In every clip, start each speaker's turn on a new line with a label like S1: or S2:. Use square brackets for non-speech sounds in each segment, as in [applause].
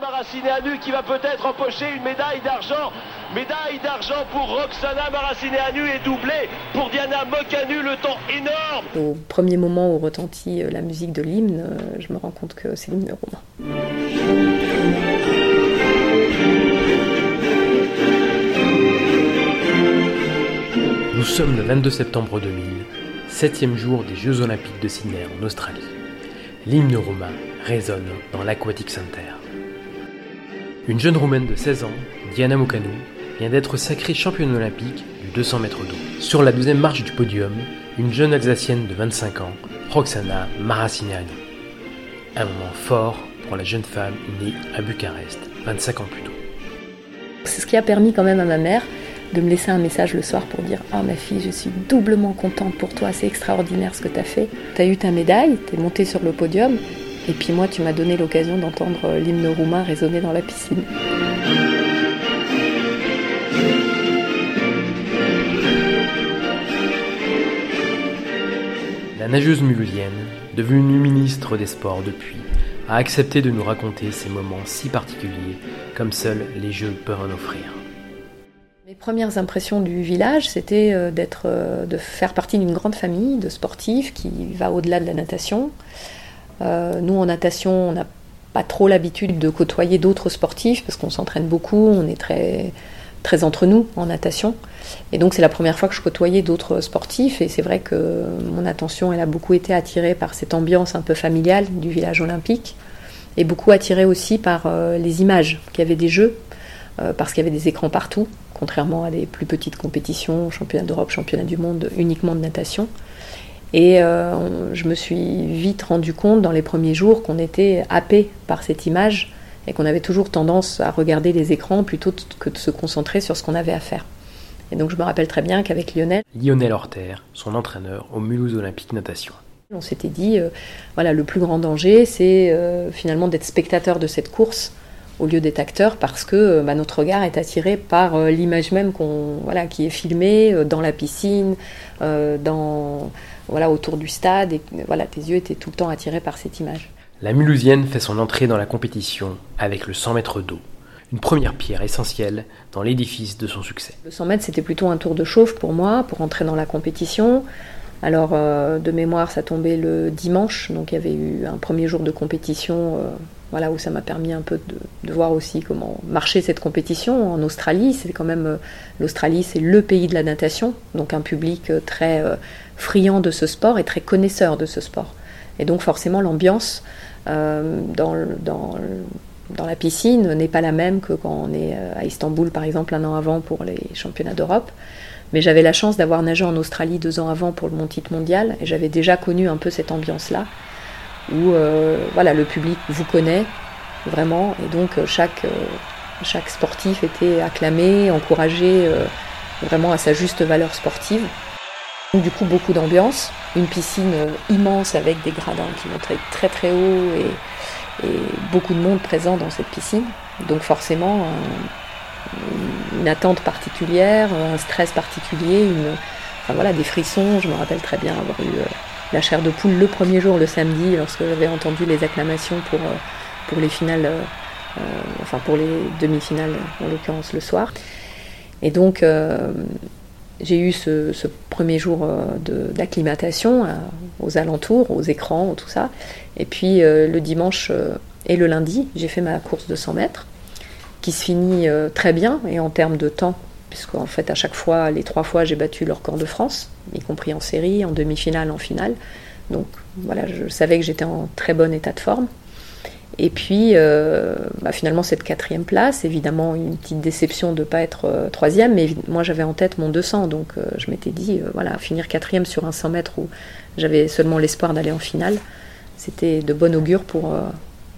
S1: Maracineanu qui va peut-être empocher une médaille d'argent. Médaille d'argent pour Roxana Maracineanu et doublé pour Diana Mokanu, le temps énorme.
S2: Au premier moment où retentit euh, la musique de l'hymne, euh, je me rends compte que c'est l'hymne romain.
S3: Nous sommes le 22 septembre 2000, septième jour des Jeux Olympiques de Sydney en Australie. L'hymne roumain résonne dans l'Aquatic Center. Une jeune roumaine de 16 ans, Diana Mocanu, vient d'être sacrée championne olympique du 200 mètres d'eau. Sur la deuxième marche du podium, une jeune Alsacienne de 25 ans, Roxana Maracineanu. Un moment fort pour la jeune femme née à Bucarest, 25 ans plus tôt.
S2: C'est ce qui a permis quand même à ma mère de me laisser un message le soir pour dire Ah ma fille, je suis doublement contente pour toi, c'est extraordinaire ce que tu as fait. Tu as eu ta médaille, tu es montée sur le podium, et puis moi tu m'as donné l'occasion d'entendre euh, l'hymne roumain résonner dans la piscine.
S3: La nageuse mulhouse, devenue ministre des Sports depuis, a accepté de nous raconter ces moments si particuliers comme seuls les Jeux peuvent en offrir.
S2: Mes premières impressions du village, c'était euh, d'être, euh, de faire partie d'une grande famille de sportifs qui va au-delà de la natation. Euh, nous, en natation, on n'a pas trop l'habitude de côtoyer d'autres sportifs parce qu'on s'entraîne beaucoup, on est très, très entre nous en natation. Et donc, c'est la première fois que je côtoyais d'autres sportifs. Et c'est vrai que mon attention, elle a beaucoup été attirée par cette ambiance un peu familiale du village olympique et beaucoup attirée aussi par les images qu'il y avait des jeux parce qu'il y avait des écrans partout contrairement à des plus petites compétitions, championnat d'Europe, championnat du monde uniquement de natation. Et euh, je me suis vite rendu compte dans les premiers jours qu'on était happé par cette image et qu'on avait toujours tendance à regarder les écrans plutôt que de se concentrer sur ce qu'on avait à faire. Et donc je me rappelle très bien qu'avec Lionel...
S3: Lionel Horter, son entraîneur au Mulhouse Olympique Natation.
S2: On s'était dit, euh, voilà, le plus grand danger, c'est euh, finalement d'être spectateur de cette course au lieu d'être acteur parce que bah, notre regard est attiré par euh, l'image même qu'on voilà qui est filmée dans la piscine, dans voilà autour du stade et voilà tes yeux étaient tout le temps attirés par cette image.
S3: La Mulhousienne fait son entrée dans la compétition avec le 100 mètres d'eau, une première pierre essentielle dans l'édifice de son succès.
S2: Le 100 mètres c'était plutôt un tour de chauffe pour moi pour entrer dans la compétition. Alors de mémoire ça tombait le dimanche donc il y avait eu un premier jour de compétition voilà où ça m'a permis un peu de, voir aussi comment marcher cette compétition en Australie. C'est quand même euh, l'Australie, c'est le pays de la natation, donc un public euh, très euh, friand de ce sport et très connaisseur de ce sport. Et donc forcément l'ambiance dans, la piscine n'est pas la même que quand on est à Istanbul par exemple un an avant pour les championnats d'Europe. Mais j'avais la chance d'avoir nagé en Australie deux ans avant pour mon titre mondial et j'avais déjà connu un peu cette ambiance-là où euh, voilà, le public vous connaît vraiment, et donc euh, chaque, euh, chaque sportif était acclamé, encouragé vraiment à sa juste valeur sportive. Du coup, beaucoup d'ambiance, une piscine immense avec des gradins qui montraient très très haut et, beaucoup de monde présent dans cette piscine. Donc forcément, un, une attente particulière, un stress particulier, voilà, des frissons. Je me rappelle très bien avoir eu la chair de poule le premier jour, le samedi, lorsque j'avais entendu les acclamations pour, euh, les finales, euh, enfin pour les demi-finales, en l'occurrence le soir. Et donc, euh, j'ai eu ce, ce, premier jour d'acclimatation aux alentours, aux écrans, tout ça. Et puis le dimanche et le lundi, j'ai fait ma course de 100 mètres, qui se finit très bien, et en termes de temps, puisqu'en fait à chaque fois, les trois fois, j'ai battu le record de France, y compris en série, en demi-finale, en finale. Donc voilà, je savais que j'étais en très bon état de forme. Et puis, euh, bah, finalement, cette quatrième place, évidemment, une petite déception de ne pas être euh, troisième, mais moi j'avais en tête mon 200, donc euh, je m'étais dit, voilà, finir quatrième sur un 100 mètres où j'avais seulement l'espoir d'aller en finale, c'était de bon augure pour,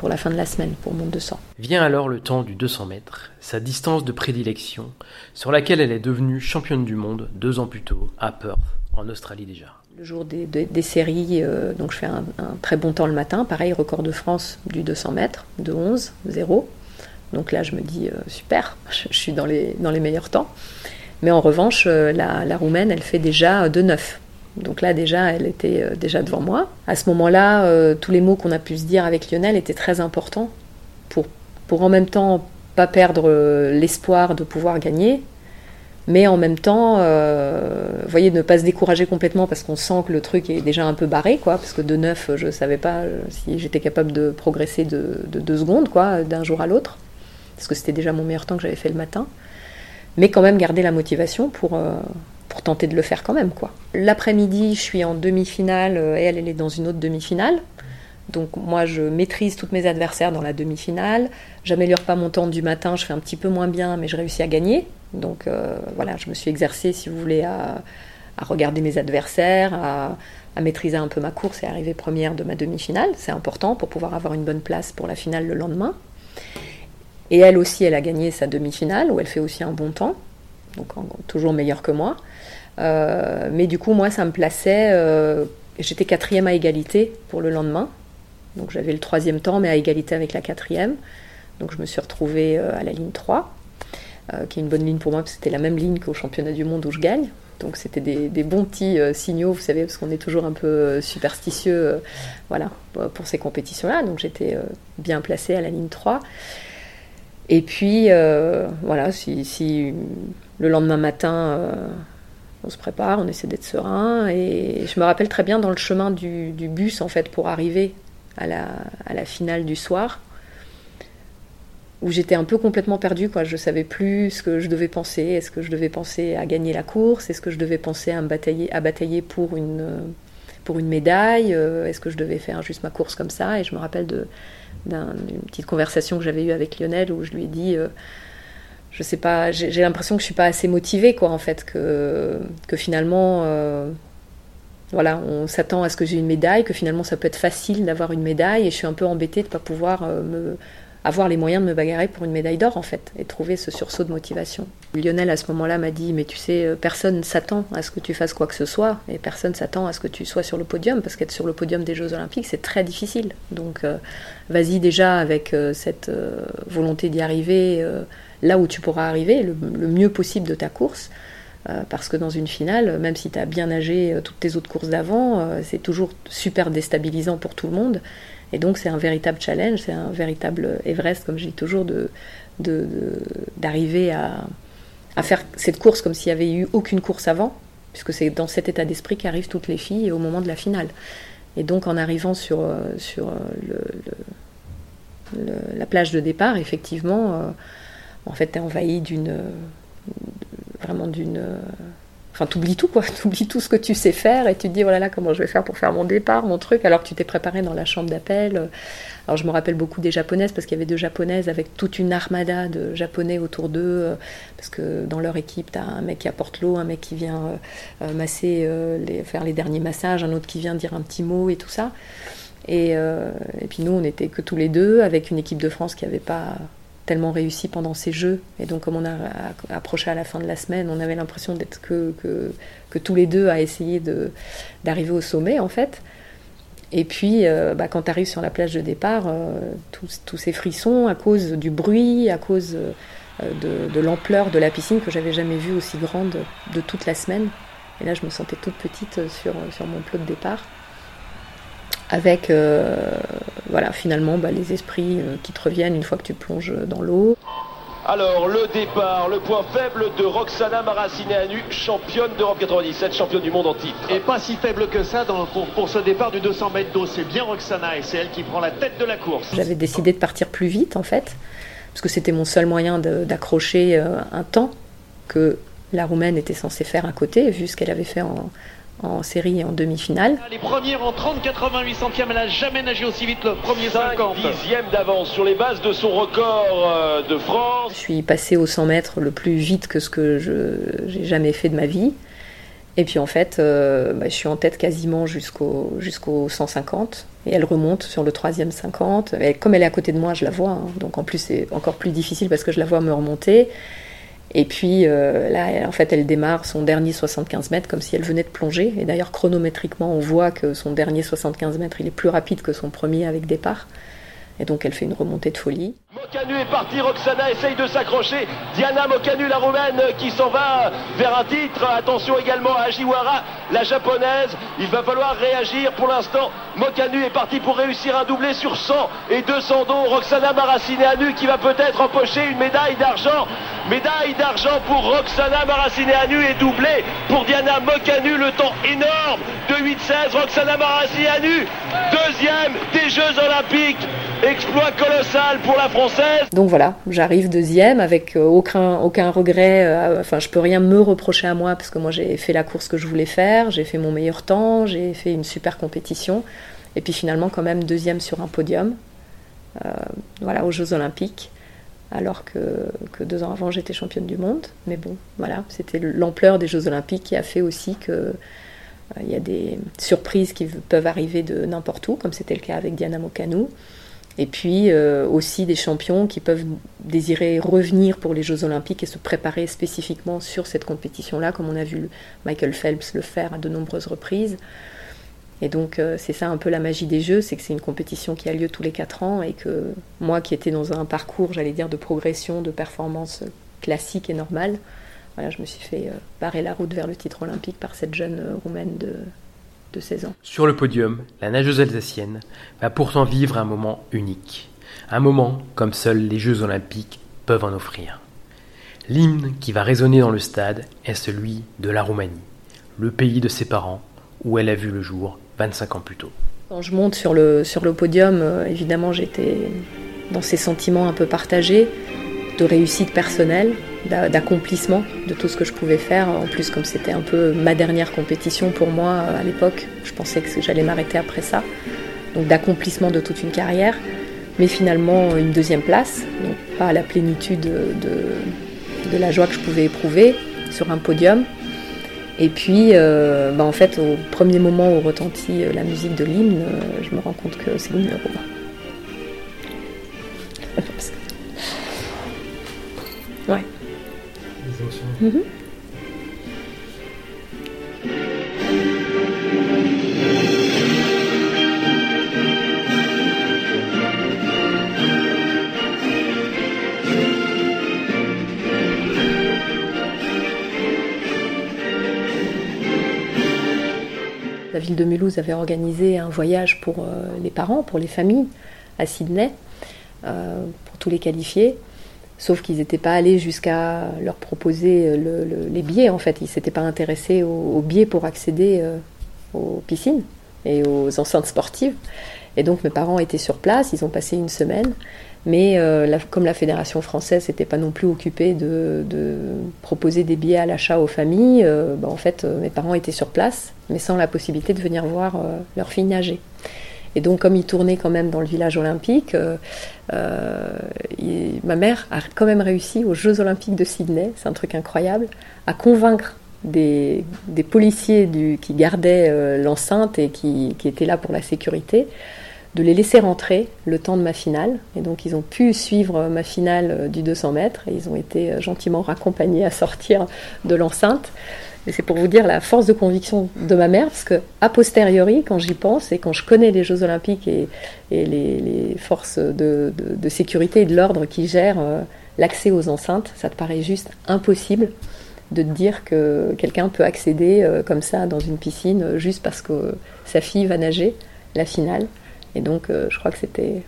S2: pour la fin de la semaine, pour mon 200.
S3: Vient alors le temps du 200 mètres, sa distance de prédilection, sur laquelle elle est devenue championne du monde deux ans plus tôt, à Perth, en Australie déjà.
S2: Le jour des, séries, euh, donc je fais un, très bon temps le matin. Pareil, record de France du 200 mètres, de 11, 0. Donc là, je me dis, euh, super, [laughs] je, suis dans les, dans les meilleurs temps. Mais en revanche, euh, la, Roumaine, elle fait déjà de 9. Donc là, déjà, elle était déjà devant moi. À ce moment-là, tous les mots qu'on a pu se dire avec Lionel étaient très importants pour, pour en même temps pas perdre l'espoir de pouvoir gagner, mais en même temps, euh, voyez, ne pas se décourager complètement parce qu'on sent que le truc est déjà un peu barré, quoi, parce que de neuf, je ne savais pas euh, si j'étais capable de progresser de, deux secondes, quoi, d'un jour à l'autre, parce que c'était déjà mon meilleur temps que j'avais fait le matin, mais quand même garder la motivation pour, euh, pour tenter de le faire quand même, quoi. L'après-midi, je suis en demi-finale et elle, elle est dans une autre demi-finale. Donc moi, je maîtrise toutes mes adversaires dans la demi-finale. J'améliore pas mon temps du matin, je fais un petit peu moins bien, mais je réussis à gagner. Donc euh, voilà, je me suis exercée, si vous voulez, à, regarder mes adversaires, à, maîtriser un peu ma course et arriver première de ma demi-finale. C'est important pour pouvoir avoir une bonne place pour la finale le lendemain. Et elle aussi, elle a gagné sa demi-finale, où elle fait aussi un bon temps, donc toujours meilleure que moi. Euh, mais du coup, moi, ça me plaçait. Euh, j'étais quatrième à égalité pour le lendemain. Donc j'avais le troisième temps, mais à égalité avec la quatrième. Donc je me suis retrouvée à la ligne 3. Euh, qui est une bonne ligne pour moi, parce que c'était la même ligne qu'au championnat du monde où je gagne. Donc c'était des, bons petits euh, signaux, vous savez, parce qu'on est toujours un peu euh, superstitieux voilà, pour ces compétitions-là. Donc j'étais bien placée à la ligne 3. Et puis, voilà, si, le lendemain matin, on se prépare, on essaie d'être serein. Et je me rappelle très bien dans le chemin du, bus, en fait, pour arriver à la, finale du soir, où j'étais un peu complètement perdue. Je ne savais plus ce que je devais penser. Est-ce que je devais penser à gagner la course? Est-ce que je devais penser à, batailler, à batailler pour une, pour une médaille? Euh, Est-ce que je devais faire juste ma course comme ça? Et je me rappelle d'une petite conversation que j'avais eue avec Lionel où je lui ai dit... Euh, je sais pas, j'ai l'impression que je suis pas assez motivée, quoi, en fait, que, que finalement, euh, voilà, on s'attend à ce que j'ai une médaille, que finalement ça peut être facile d'avoir une médaille, et je suis un peu embêtée de pas pouvoir me, avoir les moyens de me bagarrer pour une médaille d'or en fait et trouver ce sursaut de motivation. Lionel à ce moment-là m'a dit mais tu sais euh, personne s'attend à ce que tu fasses quoi que ce soit et personne s'attend à ce que tu sois sur le podium parce qu'être sur le podium des Jeux Olympiques c'est très difficile. Donc euh, vas-y déjà avec euh, cette volonté d'y arriver là où tu pourras arriver le, mieux possible de ta course. parce que dans une finale, même si tu as bien nagé toutes tes autres courses d'avant, c'est toujours super déstabilisant pour tout le monde. Et donc c'est un véritable challenge, c'est un véritable Everest, comme je dis toujours, de, d'arriver à, à, faire cette course comme s'il n'y avait eu aucune course avant, puisque c'est dans cet état d'esprit qu'arrivent toutes les filles au moment de la finale. Et donc en arrivant sur, euh, sur euh, le, la plage de départ, effectivement, euh, en fait, tu es envahi d'une vraiment d'une Enfin, t'oublies tout, quoi. [laughs] T'oublies tout ce que tu sais faire et tu te dis, voilà, là, comment je vais faire pour faire mon départ, mon truc, alors que tu t'es préparé dans la chambre d'appel. Alors, je me rappelle beaucoup des japonaises parce qu'il y avait deux japonaises avec toute une armada de japonais autour d'eux. Euh, parce que dans leur équipe, t'as un mec qui apporte l'eau, un mec qui vient euh, euh, masser, les, faire les derniers massages, un autre qui vient dire un petit mot et tout ça. Et, et puis nous, on n'était que tous les deux avec une équipe de France qui n'avait pas tellement réussi pendant ces jeux. Et donc, comme on a approché à la fin de la semaine, on avait l'impression d'être que, que, tous les deux à essayer d'arriver au sommet, en fait. Et puis, euh, bah, quand tu arrives sur la plage de départ, euh, tous, ces frissons à cause du bruit, à cause euh, de, l'ampleur de la piscine que j'avais jamais vue aussi grande de toute la semaine. Et là, je me sentais toute petite sur, sur mon plot de départ avec euh, voilà, finalement bah, les esprits euh, qui te reviennent une fois que tu plonges dans l'eau.
S1: Alors le départ, le point faible de Roxana Maracineanu, championne d'Europe 97, championne du monde en titre.
S4: Et pas si faible que ça dans, pour, pour, ce départ du 200 mètres d'eau, c'est bien Roxana et c'est elle qui prend la tête de la course.
S2: J'avais décidé de partir plus vite en fait, parce que c'était mon seul moyen d'accrocher euh, un temps que la Roumaine était censée faire à côté, vu ce qu'elle avait fait en, en série et en demi-finale.
S4: Les premières en 30 88 centièmes, elle n'a jamais nagé aussi vite le premier
S1: 5
S4: 50.
S1: dixièmes d'avance sur les bases de son record euh, de France.
S2: Je suis passée au 100 mètres le plus vite que ce que j'ai jamais fait de ma vie. Et puis en fait, euh, bah, je suis en tête quasiment jusqu'au jusqu'au 150. Et elle remonte sur le troisième 50. Et comme elle est à côté de moi, je la vois. hein. donc en plus, c'est encore plus difficile parce que je la vois me remonter. Et puis euh, là, en fait, elle démarre son dernier 75 mètres comme si elle venait de plonger. Et d'ailleurs, chronométriquement, on voit que son dernier 75 mètres, il est plus rapide que son premier avec départ. Et donc, elle fait une remontée de folie.
S1: Mokanu est parti, Roxana essaye de s'accrocher. Diana Mokanu, la roumaine, qui s'en va vers un titre. Attention également à Ajiwara, la japonaise. Il va falloir réagir pour l'instant. Mokanu est parti pour réussir un doublé sur 100 et 200 dons. Roxana Maracineanu qui va peut-être empocher une médaille d'argent. Médaille d'argent pour Roxana Maracineanu et doublé pour Diana Mokanu. Le temps énorme de 8-16. Roxana Maracineanu, deuxième des Jeux Olympiques. Exploit colossal pour la Française.
S2: Donc voilà, j'arrive deuxième avec euh, aucun, regret. euh, enfin, je peux rien me reprocher à moi parce que moi j'ai fait la course que je voulais faire, j'ai fait mon meilleur temps, j'ai fait une super compétition. Et puis finalement, quand même, deuxième sur un podium, euh, voilà, aux Jeux Olympiques. Alors que, deux ans avant, j'étais championne du monde. Mais bon, voilà, c'était l'ampleur des Jeux Olympiques qui a fait aussi que il y a des surprises qui peuvent arriver de n'importe où, comme c'était le cas avec Diana Mokanu. Et puis euh, aussi des champions qui peuvent désirer revenir pour les Jeux Olympiques et se préparer spécifiquement sur cette compétition-là, comme on a vu Michael Phelps le faire à de nombreuses reprises. Et donc euh, c'est ça un peu la magie des Jeux, c'est que c'est une compétition qui a lieu tous les quatre ans et que moi qui étais dans un parcours, j'allais dire, de progression, de performance classique et normale, voilà, je me suis fait euh, barrer la route vers le titre olympique par cette jeune roumaine de, de 16 ans.
S3: Sur le podium, la nageuse alsacienne va pourtant vivre un moment unique. Un moment comme seuls les Jeux olympiques peuvent en offrir. L'hymne qui va résonner dans le stade est celui de la Roumanie, le pays de ses parents, où elle a vu le jour 25 ans plus tôt.
S2: Quand je monte sur le, sur le podium, euh, évidemment, j'étais dans ces sentiments un peu partagés de réussite personnelle, d'accomplissement de tout ce que je pouvais faire. En plus, comme c'était un peu ma dernière compétition pour moi euh, à l'époque, je pensais que j'allais m'arrêter après ça. Donc d'accomplissement de toute une carrière, mais finalement une deuxième place, donc pas à la plénitude de, de la joie que je pouvais éprouver sur un podium. Et puis, euh, bah, en fait, au premier moment où retentit euh, la musique de l'hymne, je me rends compte que c'est le numéro [laughs] La ville de Mulhouse avait organisé un voyage pour euh, les parents, pour les familles, à Sydney, euh, pour tous les qualifiés. Sauf qu'ils n'étaient pas allés jusqu'à leur proposer le- les billets, en fait. Ils ne s'étaient pas intéressés aux, aux billets pour accéder euh, aux piscines et aux enceintes sportives. Et donc mes parents étaient sur place, ils ont passé une semaine. Mais euh, comme la fédération française n'était pas non plus occupée de, proposer des billets à l'achat aux familles, euh, bah, en fait euh, mes parents étaient sur place, mais sans la possibilité de venir voir euh, leur fille nager. Et donc comme ils tournaient quand même dans le village olympique, euh, euh, il- ma mère a quand même réussi aux Jeux olympiques de Sydney, c'est un truc incroyable, à convaincre des, policiers qui gardaient euh, l'enceinte et qui, qui étaient là pour la sécurité de les laisser rentrer le temps de ma finale. Et donc ils ont pu suivre ma finale du 200 mètres et ils ont été gentiment raccompagnés à sortir de l'enceinte. C'est pour vous dire la force de conviction de ma mère, parce que a posteriori, quand j'y pense et quand je connais les Jeux Olympiques et, les, forces de, sécurité et de l'ordre qui gèrent euh, l'accès aux enceintes, ça te paraît juste impossible de te dire que quelqu'un peut accéder euh, comme ça dans une piscine euh, juste parce que sa fille va nager la finale. Et donc, je crois que c'était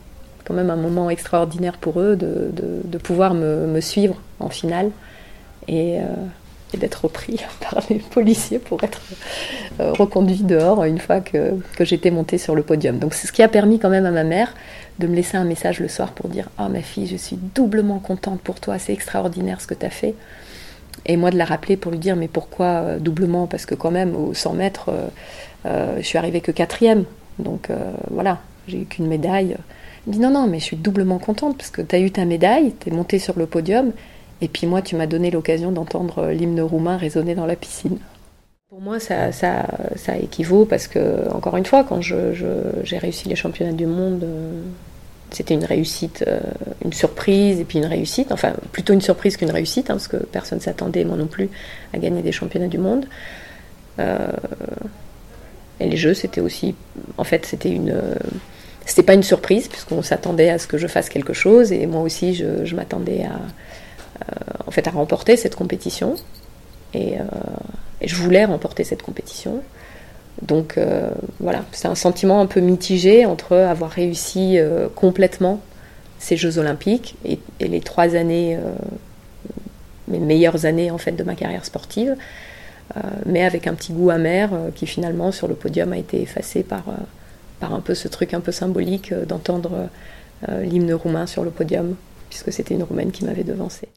S2: quand même un moment extraordinaire pour eux de, pouvoir me, suivre en finale et d'être repris [laughs] par les policiers pour être euh, reconduit dehors une fois que, j'étais montée sur le podium. Donc, c'est ce qui a permis quand même à ma mère de me laisser un message le soir pour dire Ah, ma fille, je suis doublement contente pour toi, c'est extraordinaire ce que tu as fait. Et moi de la rappeler pour lui dire mais pourquoi doublement? Parce que quand même au 100 mètres, je suis arrivée que quatrième. Donc voilà, j'ai eu qu'une médaille. Il me dit non, non, mais je suis doublement contente parce que tu as eu ta médaille, tu es montée sur le podium, et puis moi, tu m'as donné l'occasion d'entendre l'hymne roumain résonner dans la piscine. Pour moi, ça, équivaut parce que, encore une fois, quand j'ai réussi les championnats du monde, euh, c'était une réussite, euh, une surprise et puis une réussite, enfin plutôt une surprise qu'une réussite, hein, parce que personne ne s'attendait, moi non plus, à gagner des championnats du monde. Euh, et les jeux, c'était aussi, en fait, c'était une c'était pas une surprise puisqu'on s'attendait à ce que je fasse quelque chose et moi aussi je, m'attendais à en fait à remporter cette compétition. Et, je voulais remporter cette compétition. Donc euh, voilà. C'est un sentiment un peu mitigé entre avoir réussi euh, complètement ces Jeux Olympiques et, les trois années euh, mes meilleures années en fait de ma carrière sportive mais avec un petit goût amer qui finalement sur le podium a été effacé par par un peu ce truc un peu symbolique euh, d'entendre euh, l'hymne roumain sur le podium, puisque c'était une Roumaine qui m'avait devancée.